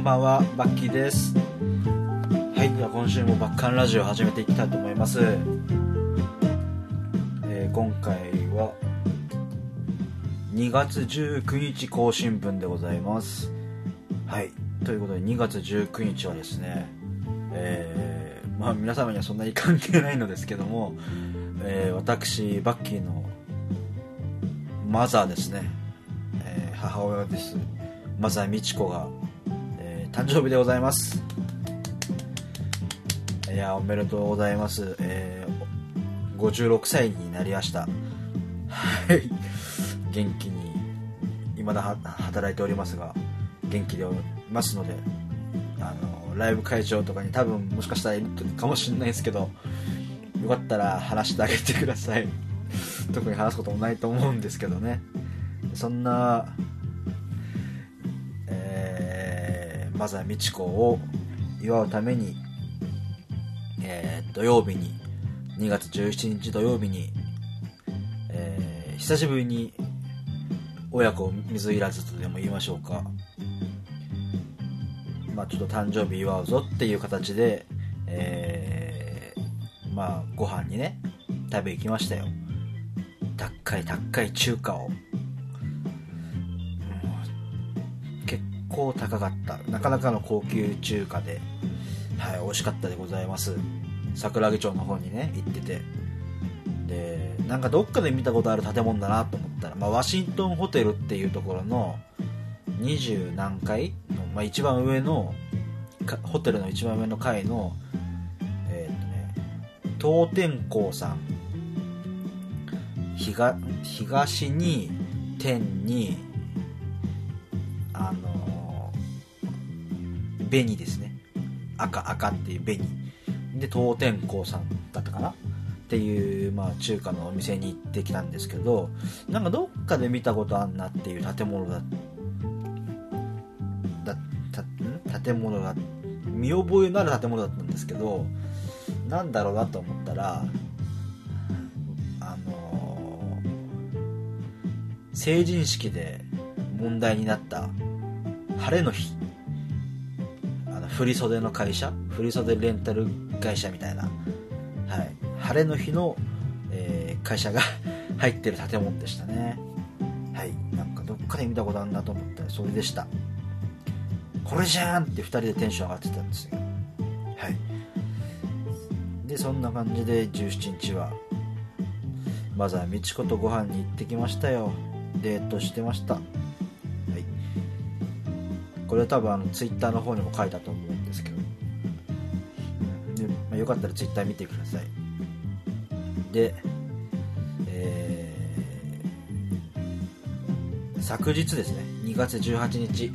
んばんはバッキーです。はいでは今週もバッカンラジオ始めていきたいと思います、えー今回は2月19日更新分でございます。はいということで2月19日はですねえーまあ皆様にはそんなに関係ないのですけども、えー私バッキーのマザーですね、えー母親です。マザー美智子が、誕生日でございます。いやおめでとうございます、えー56歳になりました。はい。元気に未だ働いておりますが元気でおりますのであのライブ会場とかに多分もしかしたらいるかもしれないですけどよかったら話してあげてください。特に話すこともないと思うんですけどね。そんな、えー、美智子を祝うために、えー土曜日に2月17日土曜日に、えー久しぶりに親子水入らずとでも言いましょうか。まあちょっと誕生日祝うぞっていう形で、えーまあご飯にね食べ行きましたよ。高い高い中華を。構高かった。なかなかの高級中華で。はい美味しかったでございます。桜木町の方にね行ってて。でなんかどっかで見たことある建物だなと思ったら、まあ、ワシントンホテルっていうところの二十何階の、まあ、一番上のホテルの一番上の階のえーっとね東天港さん。東に天に紅ですね。赤赤っていう紅。で東天港さんだったかな？っていう、まあ、中華のお店に行ってきたんですけどなんかどっかで見たことあんなっていう建物だだた建物が見覚えのある建物だったんですけどなんだろうなと思ったらあのー成人式で問題になった晴れの日。あの振袖の会社振袖レンタル会社みたいな、はい、晴れの日の、えー会社が 入ってる建物でしたね。はい。なんかどっかで見たことあるなと思ったらそれでした。これじゃーんって2人でテンション上がってたんですよ。はい。でそんな感じで17日はまずは美智子とご飯に行ってきましたよ。デートしてました。はい。これは多分あのツイッターの方にも書いたと思う。かったらツイッター見てください。でえー昨日ですね。2月18日。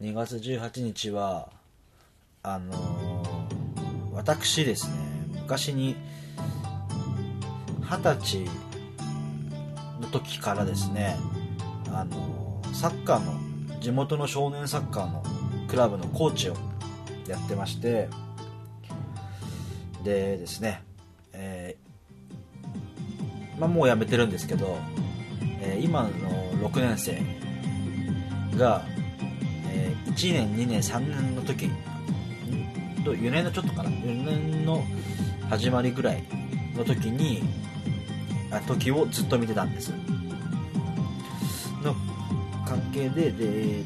2月18日はあのー私ですね。昔に二十歳の時からですね。あのサッカーの地元の少年サッカーのクラブのコーチをやってましてでですね、えーまあ、もう辞めてるんですけど、えー今の6年生が、えー1年2年3年の時と4年のちょっとかな4年の始まりぐらいの時にあ時をずっと見てたんです。の関係でで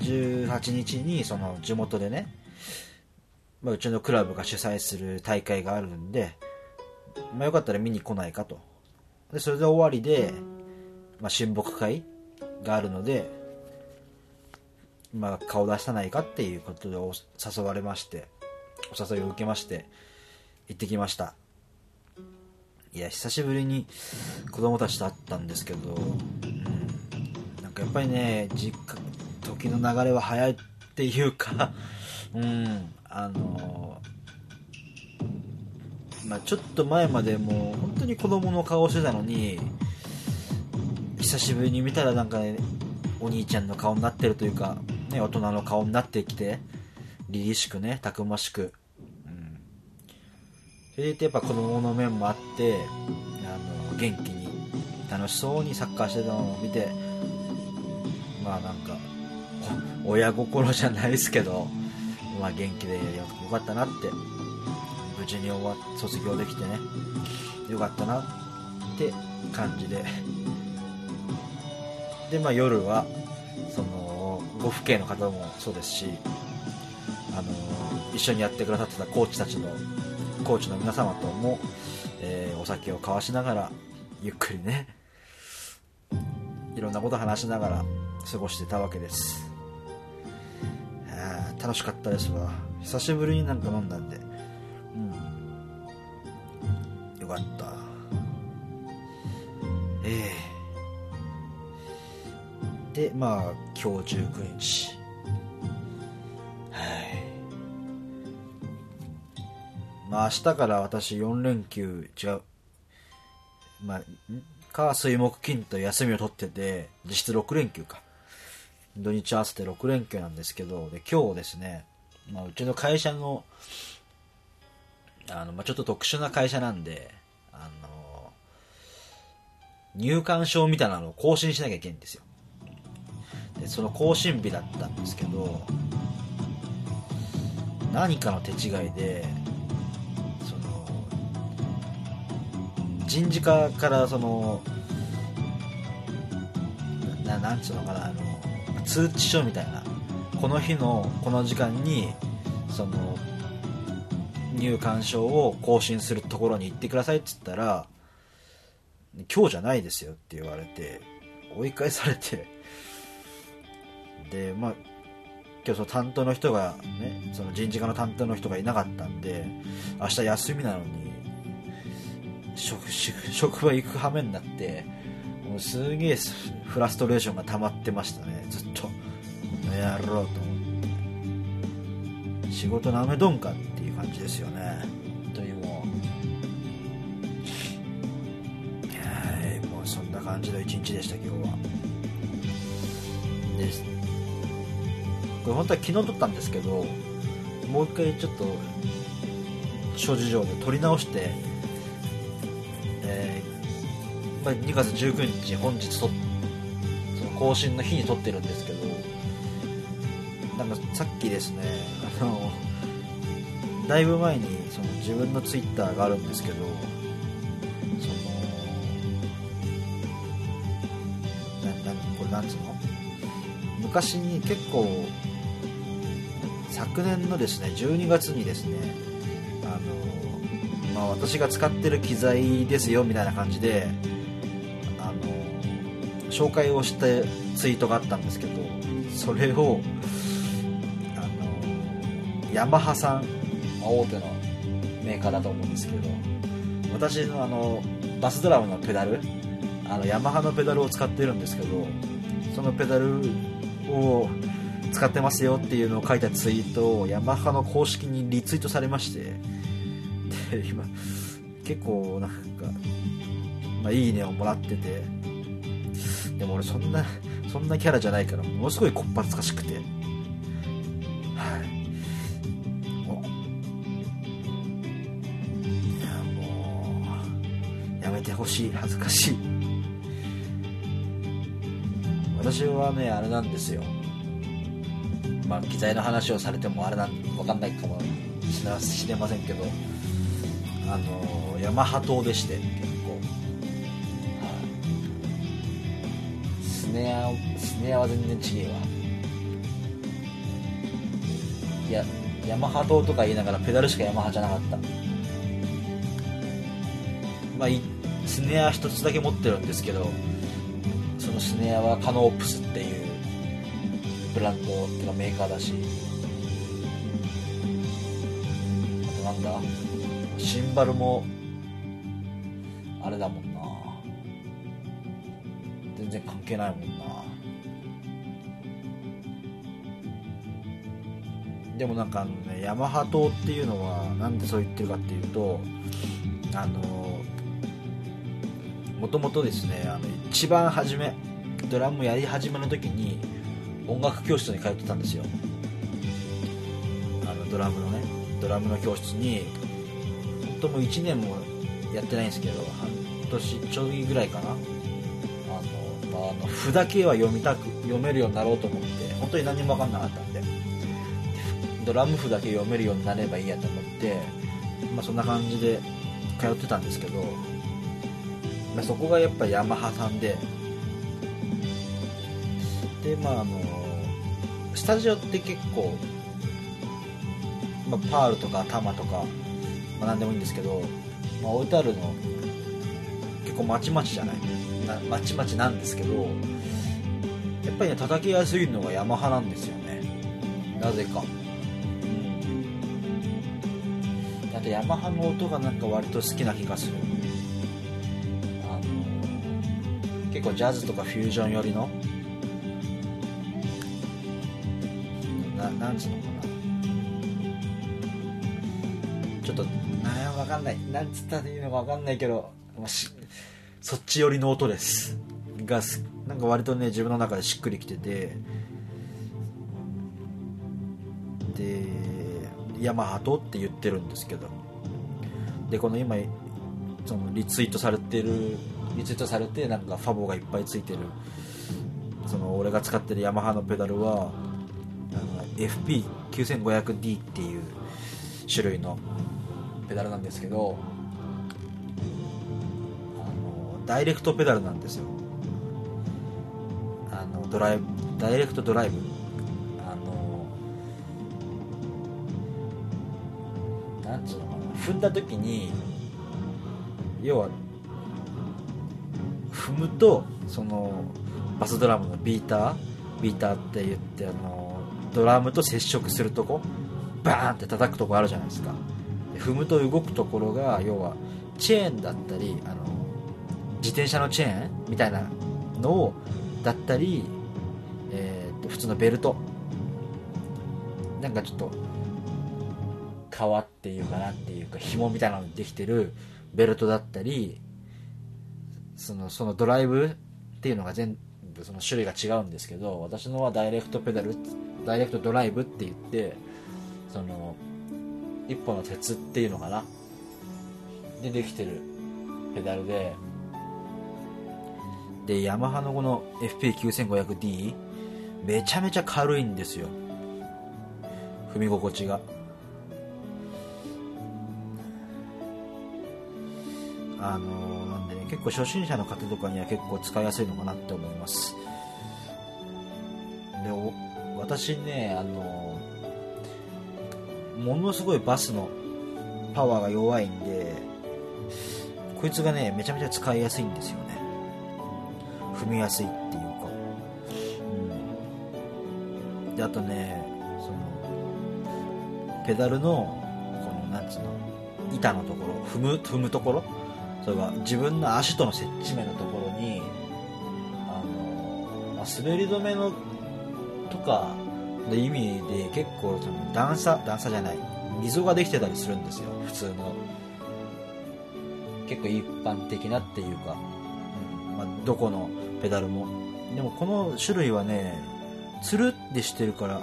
18日にその地元でね、まあ、うちのクラブが主催する大会があるんで、まあ、よかったら見に来ないかと。でそれで終わりで、まあ、親睦会があるので、まあ、顔出さないかっていうことで誘われましてお誘いを受けまして行ってきました。いや久しぶりに子供たちと会ったんですけど、うん、なんかやっぱりね実家時の流れは早いっていうかうん。あのまあ、ちょっと前までもう本当に子供の顔してたのに久しぶりに見たらなんかねお兄ちゃんの顔になってるというか、ね、大人の顔になってきて凛々しくねたくましく、うん、それでやっぱ子供の面もあってあの元気に楽しそうにサッカーしてたのを見てまあなんか親心じゃないですけど、まあ、元気でよかったなって。無事に終わ卒業できてね。よかったなって感じで。でまあ夜はそのご父兄の方もそうですしあの一緒にやってくださってたコーチたちのコーチの皆様とも、えー、お酒を交わしながらゆっくりねいろんなこと話しながら過ごしてたわけです。楽しかったですわ。久しぶりになんか飲んだんで。うん。よかった。ええ、でまあ今日19日。はい。まあ明日から私4連休違う。まあ火水木金と休みを取ってて実質6連休か。土日合わせて6連休なんですけど、で今日ですね、まあ、うちの会社の、あの、まあ、ちょっと特殊な会社なんで、あの、入館証みたいなのを更新しなきゃいけないんですよ。で、その更新日だったんですけど、何かの手違いで、その、人事課からその、ななんつうのかな、あの、通知書みたいなこの日のこの時間にその入館証を更新するところに行ってくださいって言ったら今日じゃないですよって言われて追い返されて。でまあ今日その担当の人がねその人事課の担当の人がいなかったんで明日休みなのに職職場行く羽目になってもうすげえフラストレーションが溜まってましたね。ずっとやろうと思って。仕事なめどんかっていう感じですよね。本当にもう。はいもうそんな感じの一日でした今日は。です。これ本当は昨日撮ったんですけどもう一回ちょっと諸事情で撮り直してえー、まあ、2月19日本日撮って更新の日に撮ってるんですけどなんかさっきですねあのだいぶ前にその自分のツイッターがあるんですけどそのななこれなんつうの？昔に結構昨年のですね12月にですねあの、まあ、私が使ってる機材ですよみたいな感じで紹介をしてツイートがあったんですけどそれをあのヤマハさん大手のメーカーだと思うんですけど私のあのバスドラムのペダルあのヤマハのペダルを使ってるんですけどそのペダルを使ってますよっていうのを書いたツイートをヤマハの公式にリツイートされましてで今結構なんか、まあ、いいねをもらっててでも俺そんな、そんなキャラじゃないから、ものすごいこっぱずかしくて。はい。もう。いや、もう、やめてほしい。恥ずかしい。私はね、あれなんですよ。まあ、機材の話をされてもあれなん、わかんないかもしれませんけど、あの、ヤマハ島でして、ネアスネアは全然違えわ。いやヤマハ島とか言いながらペダルしかヤマハじゃなかった。まあスネア一つだけ持ってるんですけどそのスネアはカノープスっていうブランドっていうかメーカーだし。あとなんだ？シンバルもあれだもん関係ないもんな。でもなんかあのねヤマハ島っていうのはなんでそう言ってるかっていうとあのもともとですねあの一番初めドラムやり始めの時に音楽教室に通ってたんですよ。あのドラムのねドラムの教室に本当もう1年もやってないんですけど半年ちょいぐらいかな。あの札だけは読みたく読めるようになろうと思って本当に何も分かんなかったんでドラム譜だけ読めるようになればいいやと思って、まあ、そんな感じで通ってたんですけど、まあ、そこがやっぱヤマハさんででまああのスタジオって結構、まあ、パールとかタマとか、まあ、何でもいいんですけど、まあ、置いてあるの結構まちまちじゃない？なまちまちなんですけどやっぱりね叩きやすいのがヤマハなんですよね。なぜか。あとヤマハの音がなんか割と好きな気がする。あの結構ジャズとかフュージョン寄りのななんつうのかな。ちょっとなんわかんない。なんつったらいいのかわかんないけど。そっち寄りの音です。がなんか割とね自分の中でしっくりきてて。でヤマハトって言ってるんですけど。でこの今そのリツイートされてるリツイートされてなんかファボがいっぱいついてる。その俺が使ってるヤマハのペダルは FP9500D っていう種類のペダルなんですけど。ダイレクトペダルなんですよ。あのドライブダイレクトドライブ。あのなんつうのかな。踏んだ時に要は踏むとそのバスドラムのビータービーターって言ってあのドラムと接触するとこバーンって叩くとこあるじゃないですか。踏むと動くところが要はチェーンだったりあの自転車のチェーンみたいなのをだったり、えー、と普通のベルト。なんかちょっと革っていうかなっていうか紐みたいなのでできてるベルトだったりそのそのドライブっていうのが全部その種類が違うんですけど私のはダイレクトペダルダイレクトドライブって言ってその一本の鉄っていうのかな？でできてるペダルでで、ヤマハのこの FP9500D、めちゃめちゃ軽いんですよ。踏み心地が。あのー、なんでね、結構初心者の方とかには結構使いやすいのかなって思います。で、私ね、あのー、ものすごいバスのパワーが弱いんで、こいつがね、めちゃめちゃ使いやすいんですよ。踏みやすいっていうか、うん、であとねそのペダルのこのなんつうの板のところ踏む踏むところそれが自分の足との接地面のところにあの、まあ、滑り止めのとかの意味で結構その段差段差じゃない溝ができてたりするんですよ普通の。結構一般的なっていうか、うん。まあ、どこのペダルも。でもこの種類はねつるってしてるから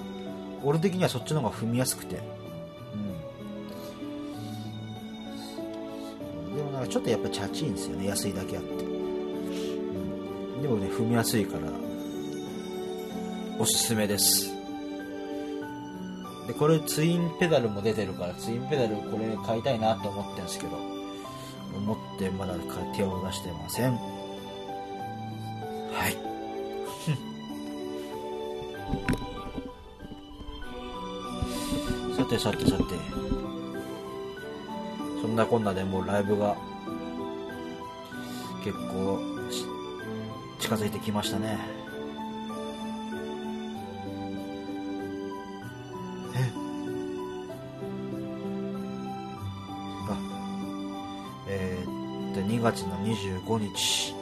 俺的にはそっちの方が踏みやすくて。うん。でもなんかちょっとやっぱチャチいんですよね。安いだけあって、うん、でもね踏みやすいからおすすめです。でこれツインペダルも出てるからツインペダルこれ買いたいなと思ってるんですけど。思ってまだ手を出してません。てさてさて。そんなこんなでもうライブが結構近づいてきましたね。え？あえー、っと2月の25日。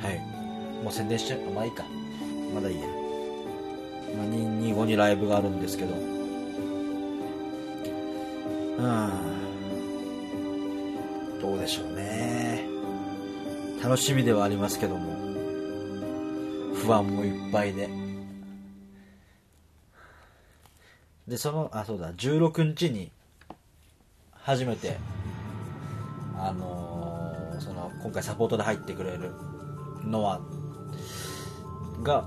はい。もう宣伝しちゃうか。まあいいか。まだいいや、まあ、225にライブがあるんですけどうん。どうでしょうね。楽しみではありますけども。不安もいっぱいで。でそのあそうだ。16日に初めてあのー、その今回サポートで入ってくれるノアが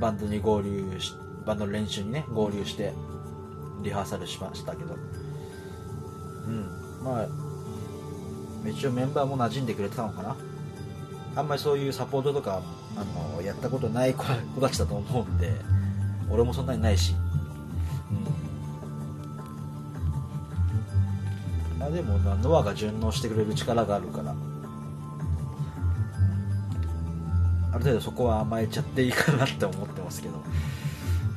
バンドに合流しバンドの練習にね合流してリハーサルしましたけど。うん。まあ一応メンバーも馴染んでくれてたのかな。あんまりそういうサポートとかあのやったことない子たちだと思うんで俺もそんなにないし、うん、あでもノアが順応してくれる力があるから。ある程度そこは甘えちゃっていいかなって思ってますけど。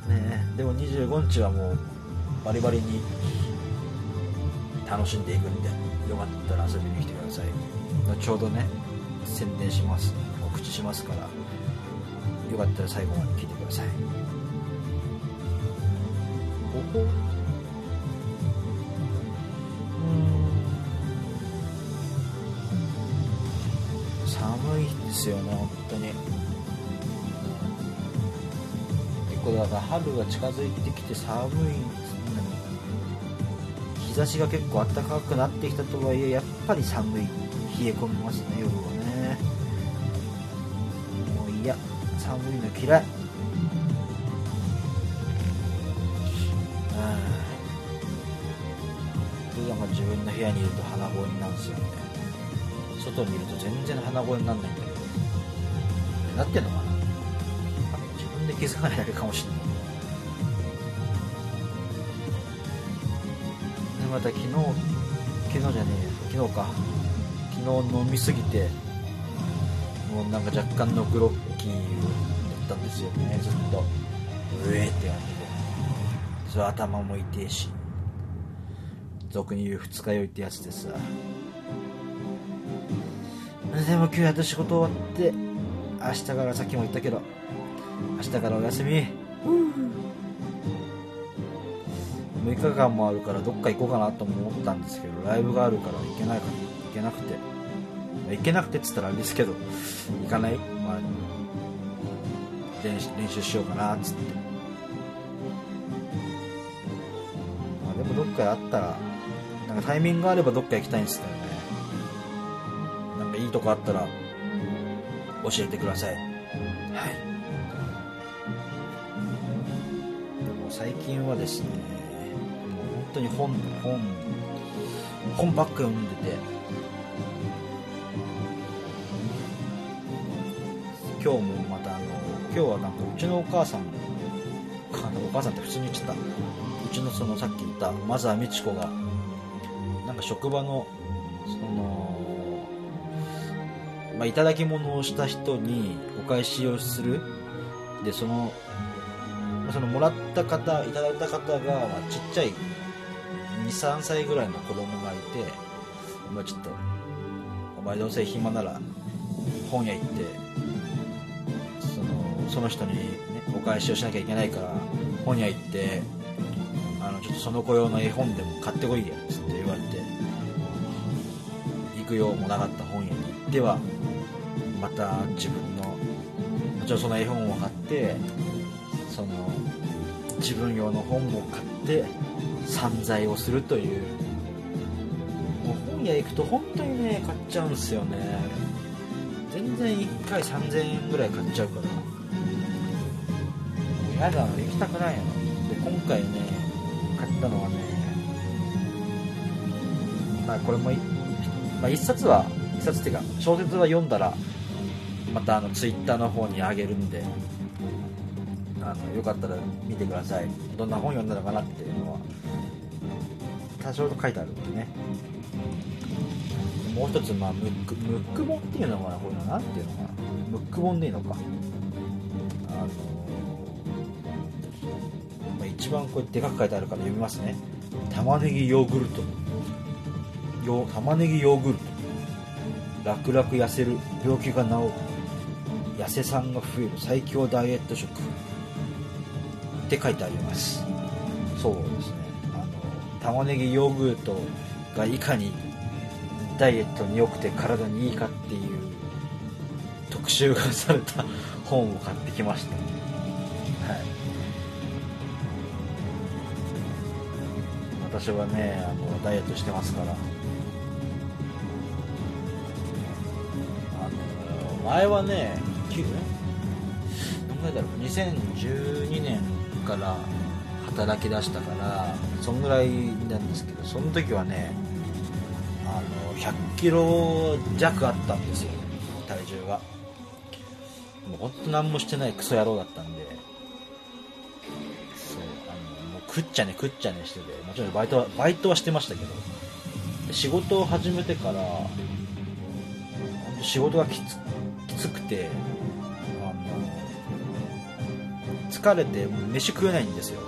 ねでも25日はもうバリバリに楽しんでいくんでよかったら遊びに来てください。後ほどね宣伝します。告知しますからよかったら最後まで聞いてください。ここ？うん。寒いですよね本当に。結構だから春が近づいてきて寒い日差しが結構暖かくなってきたとはいえやっぱり寒い冷え込みますね夜はね。もう嫌寒いの嫌い。普段が自分の部屋にいると鼻声になるんですよね。外にいると全然鼻声にならないんだけど。なってんのかな。自分で気づかないだけかもしれない。また昨日昨日じゃねえ昨日か。昨日飲みすぎてもうなんか若干のグロッキーだったんですよねずっと。うえって感じで。それ頭も痛いし。俗に言う二日酔いってやつでさ。でも今日やっと仕事終わって明日からさっきも言ったけど明日からお休み。6日間もあるからどっか行こうかなと思ったんですけどライブがあるから行けないか行けなくて。行けなくてっつったらあれですけど行かない、まあ、練習練習しようかなっつって、まあ、でもどっかあったらなんかタイミングがあればどっか行きたいんですけどね。なんかいいとこあったら教えてください。はい。でも最近はですね本当に本本本ばっか読んでて。今日もまたあの今日はなんかうちのお母さんお母さんって普通に言っちゃった。うちのそのさっき言ったマザー美智子がなんか職場のそのまあ、いただき物をした人にお返しをする。でそのそのもらった方いただいた方が、まあ、ちっちゃい23歳ぐらいの子供がいて、まあ、ちょっとお前どうせ暇なら本屋行ってそのその人に、ね、お返しをしなきゃいけないから本屋行ってあのちょっとその子用の絵本でも買ってこいやつって言われて行くようもなかった本屋に行ってはまた自分のもちろんその絵本を買ってその自分用の本も買って散財をするという。もう本屋行くと本当にね買っちゃうんすよね。全然1回3000円ぐらい買っちゃうから。もうやだ行きたくないので今回ね買ったのはねまあこれも、まあ、1冊は1冊っていうか小説は読んだらまたあのツイッターの方にあげるんで。あのよかったら見てください。どんな本読んだのかなっていうのは多少と書いてあるんでね。もう一つ、まあ、ムックムック本っていうのかなこういうのなんていうのかなムック本でいいのか。あの、まあ、一番こうでかく書いてあるから読みますね。玉ねぎヨーグルト。よ玉ねぎヨーグルト。楽々痩せる。病気が治る。痩せさんが増える。最強ダイエット食。って書いてあります。そうですね。あの玉ねぎヨーグルトがいかにダイエットに良くて体にいいかっていう特集がされた本を買ってきました。はい。私はねあのダイエットしてますから。あの前はねき何ぐらいだろう。2012年から働き出したからそんぐらいなんですけどその時はねあの100キロ弱あったんですよ体重が。もうほんと何もしてないクソ野郎だったんで。そうあのもう食っちゃね食っちゃねしててもちろんバイトはバイトはしてましたけど仕事を始めてから仕事がきつきつくて疲れて飯食えないんですよ。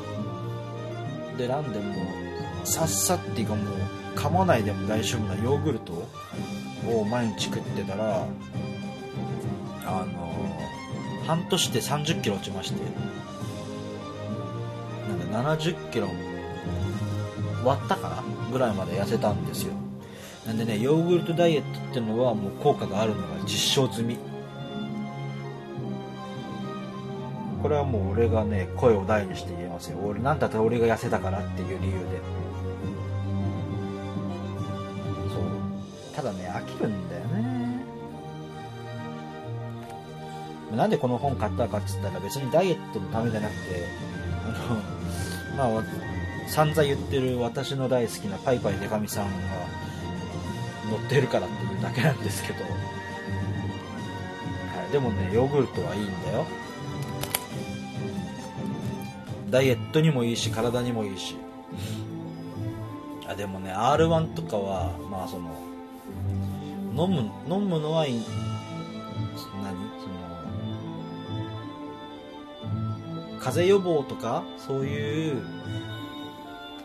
でなんでもさっさっていうかもう噛まないでも大丈夫なヨーグルトを毎日食ってたらあの半年で3 0キロ落ちまして。なんか70キロ割ったかなぐらいまで痩せたんですよ。なんでねヨーグルトダイエットっていうのはもう効果があるのが実証済み。れはもう俺がね声を大にして言えますよ。俺なんだったら俺が痩せたからっていう理由で。そう。ただね飽きるんだよね。なんでこの本買ったかっつったら別にダイエットのためじゃなくてあのまあ散々言ってる私の大好きなパイパイデカミさんが乗ってるからっていうだけなんですけど、はい、でもねヨーグルトはいいんだよ。ダイエットにもいいし体にもいいし。あでもね R1 とかはまあその飲む飲むのはいい。何？その風邪予防とかそういう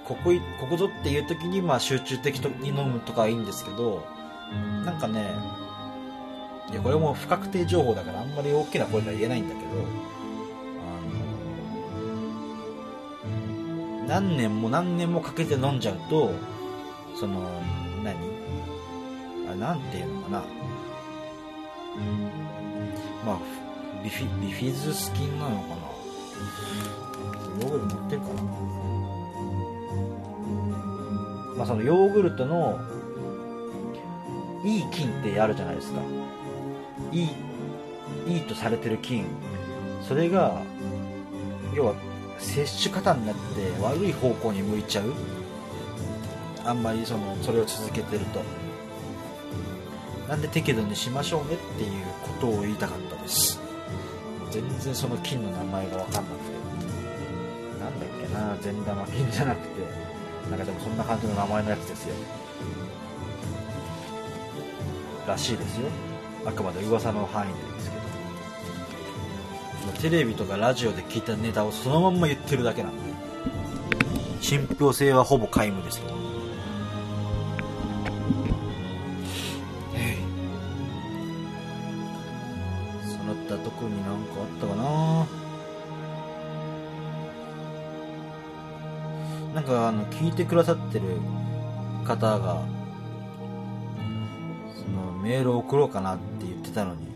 ここいここぞっていう時にまあ集中的に飲むとかはいいんですけどなんかねいやこれも不確定情報だからあんまり大きな声では言えないんだけど何年も何年もかけて飲んじゃうとその何？あなんていうのかな？まあビフィビフィズス菌なのかな？ヨーグルト持ってるかなまあそのヨーグルトのいい菌ってあるじゃないですか。いいいいとされてる菌。それが要は摂取過多になって悪い方向に向いちゃう。あんまりそのそれを続けてると。なんで適度にしましょうねっていうことを言いたかったです。全然その菌の名前が分かんなくて。なんだっけな善玉菌じゃなくて。なんかでもそんな感じの名前のやつですよ。らしいですよ。あくまで噂の範囲でですけど。テレビとかラジオで聞いたネタをそのまんま言ってるだけなんで。信憑性はほぼ皆無ですよその他特になんかあったかな？なんかあの聞いてくださってる方がそのメールを送ろうかなって言ってたのに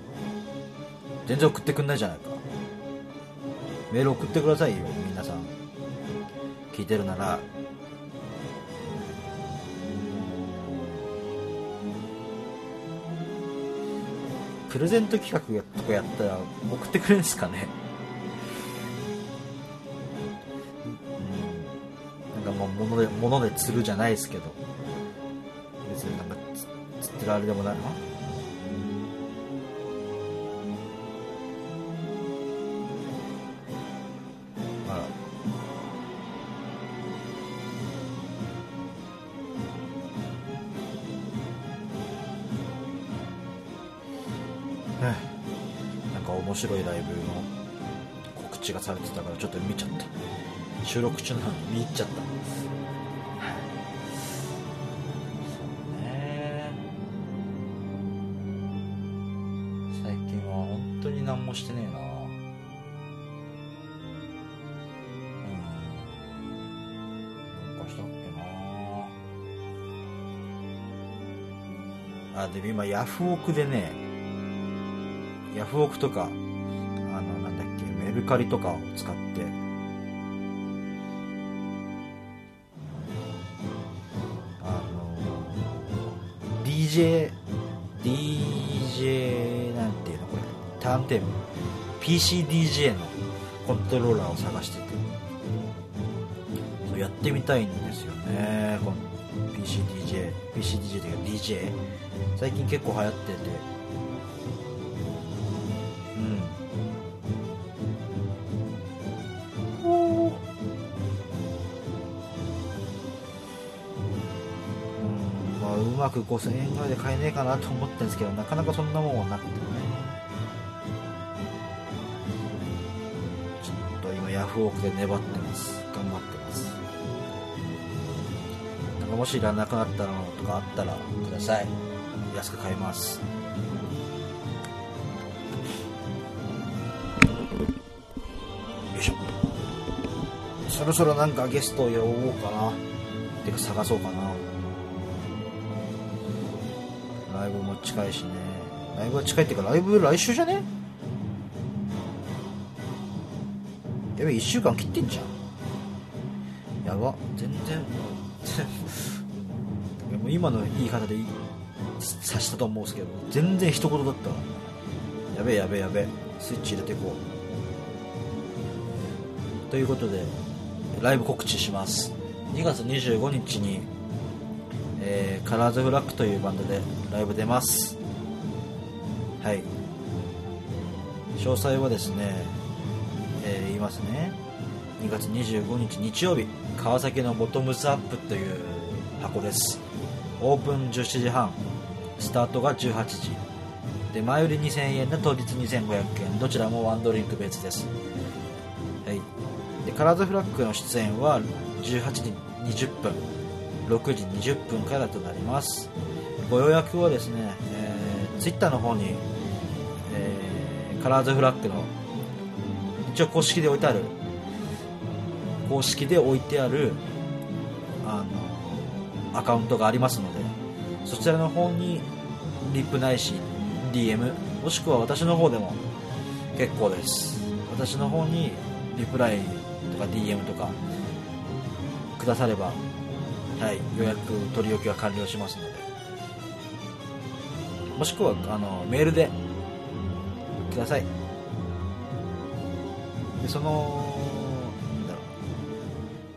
全然送ってくんないじゃないかメール送ってくださいよ皆さん。聞いてるなら。プレゼント企画とかやったら送ってくれるんですかね。うん。なんかもう物で物で釣るじゃないですけど。別になんか釣ってるあれでもない。な白いライブの告知がされてたからちょっと見ちゃった。収録中なのに見入っちゃった。そうね。最近は本当に何もしてねえな。うん。なんかしたっけな。あでも今ヤフオクでねヤフオクとか、メルカリとかを使って、あの、DJ、DJ なんていうのこれ、ターンテーブル、PCDJ のコントローラーを探してて。そうやってみたいんですよね。この PCDJ PCDJ というか DJ 最近結構流行ってて。く5000円ぐらいで買えねえかなと思ってんですけどなかなかそんなもんはなくてね。ちょっと今ヤフオクで粘ってます。頑張ってます。なんかもしいらなくなったのとかあったらください。安く買います。よいしょ。そろそろなんかゲストを呼ぼうかな。てか探そうかな。近いしね。ライブは近いっていうかライブ来週じゃね？やべ1週間切ってんじゃん。やば。全然 もう今の言い方でいい察したと思うんですけど全然一言だったわ。やべえやべえやべえ。スイッチ入れていこう。ということでライブ告知します。2月25日に、えーカラーズフラッグというバンドでライブ出ます。はい。詳細はですね、えー言いますね。2月25日日曜日川崎のボトムズアップという箱です。オープン17時半スタートが18時。で前売り2000円で当日2500円。どちらもワンドリンク別です。はい。でカラーズフラッグの出演は18時20分。6時20分からとなります。ご予約はですね、えー、Twitter の方に、えーカラーズフラッグの一応公式で置いてある公式で置いてあるあのアカウントがありますのでそちらの方にリップないし DM もしくは私の方でも結構です。私の方にリプライとか DM とかくださればはい予約取り置きは完了しますので。もしくはあのメールでください。でそのなんだろ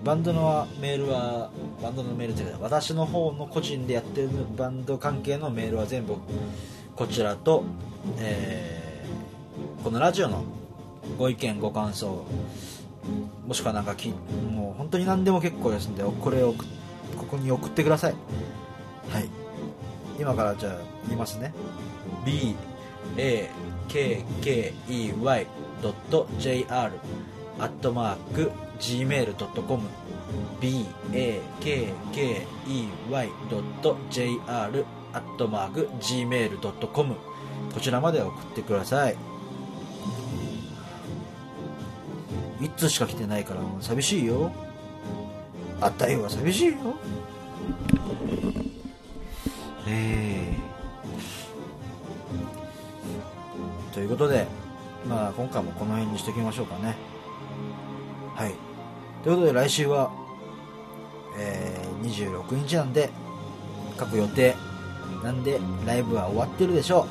う。バンドのメールはバンドのメールっていうか私の方の個人でやってるバンド関係のメールは全部こちらと、えーこのラジオのご意見ご感想もしくはなんかきもう本当に何でも結構ですんでこれをここに送ってください。はい。今からじゃあ言いますね。B a k k e y j r アットマーク gmail.com b a k k e y j r アットマーク gmail.com こちらまで送ってください。一通しか来てないから寂しいよ。あったよは寂しいよ。えー、ということでまあ今回もこの辺にしておきましょうかね。はい。ということで来週は、えー、26日なんで各予定。なんでライブは終わってるでしょ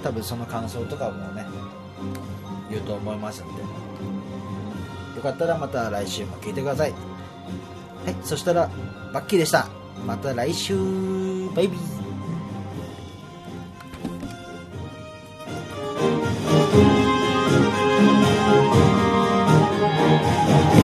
う。多分その感想とかもね言うと思いますんで。よかったらまた来週も聞いてください。はいそしたらバッキーでした。また来週。バイビー。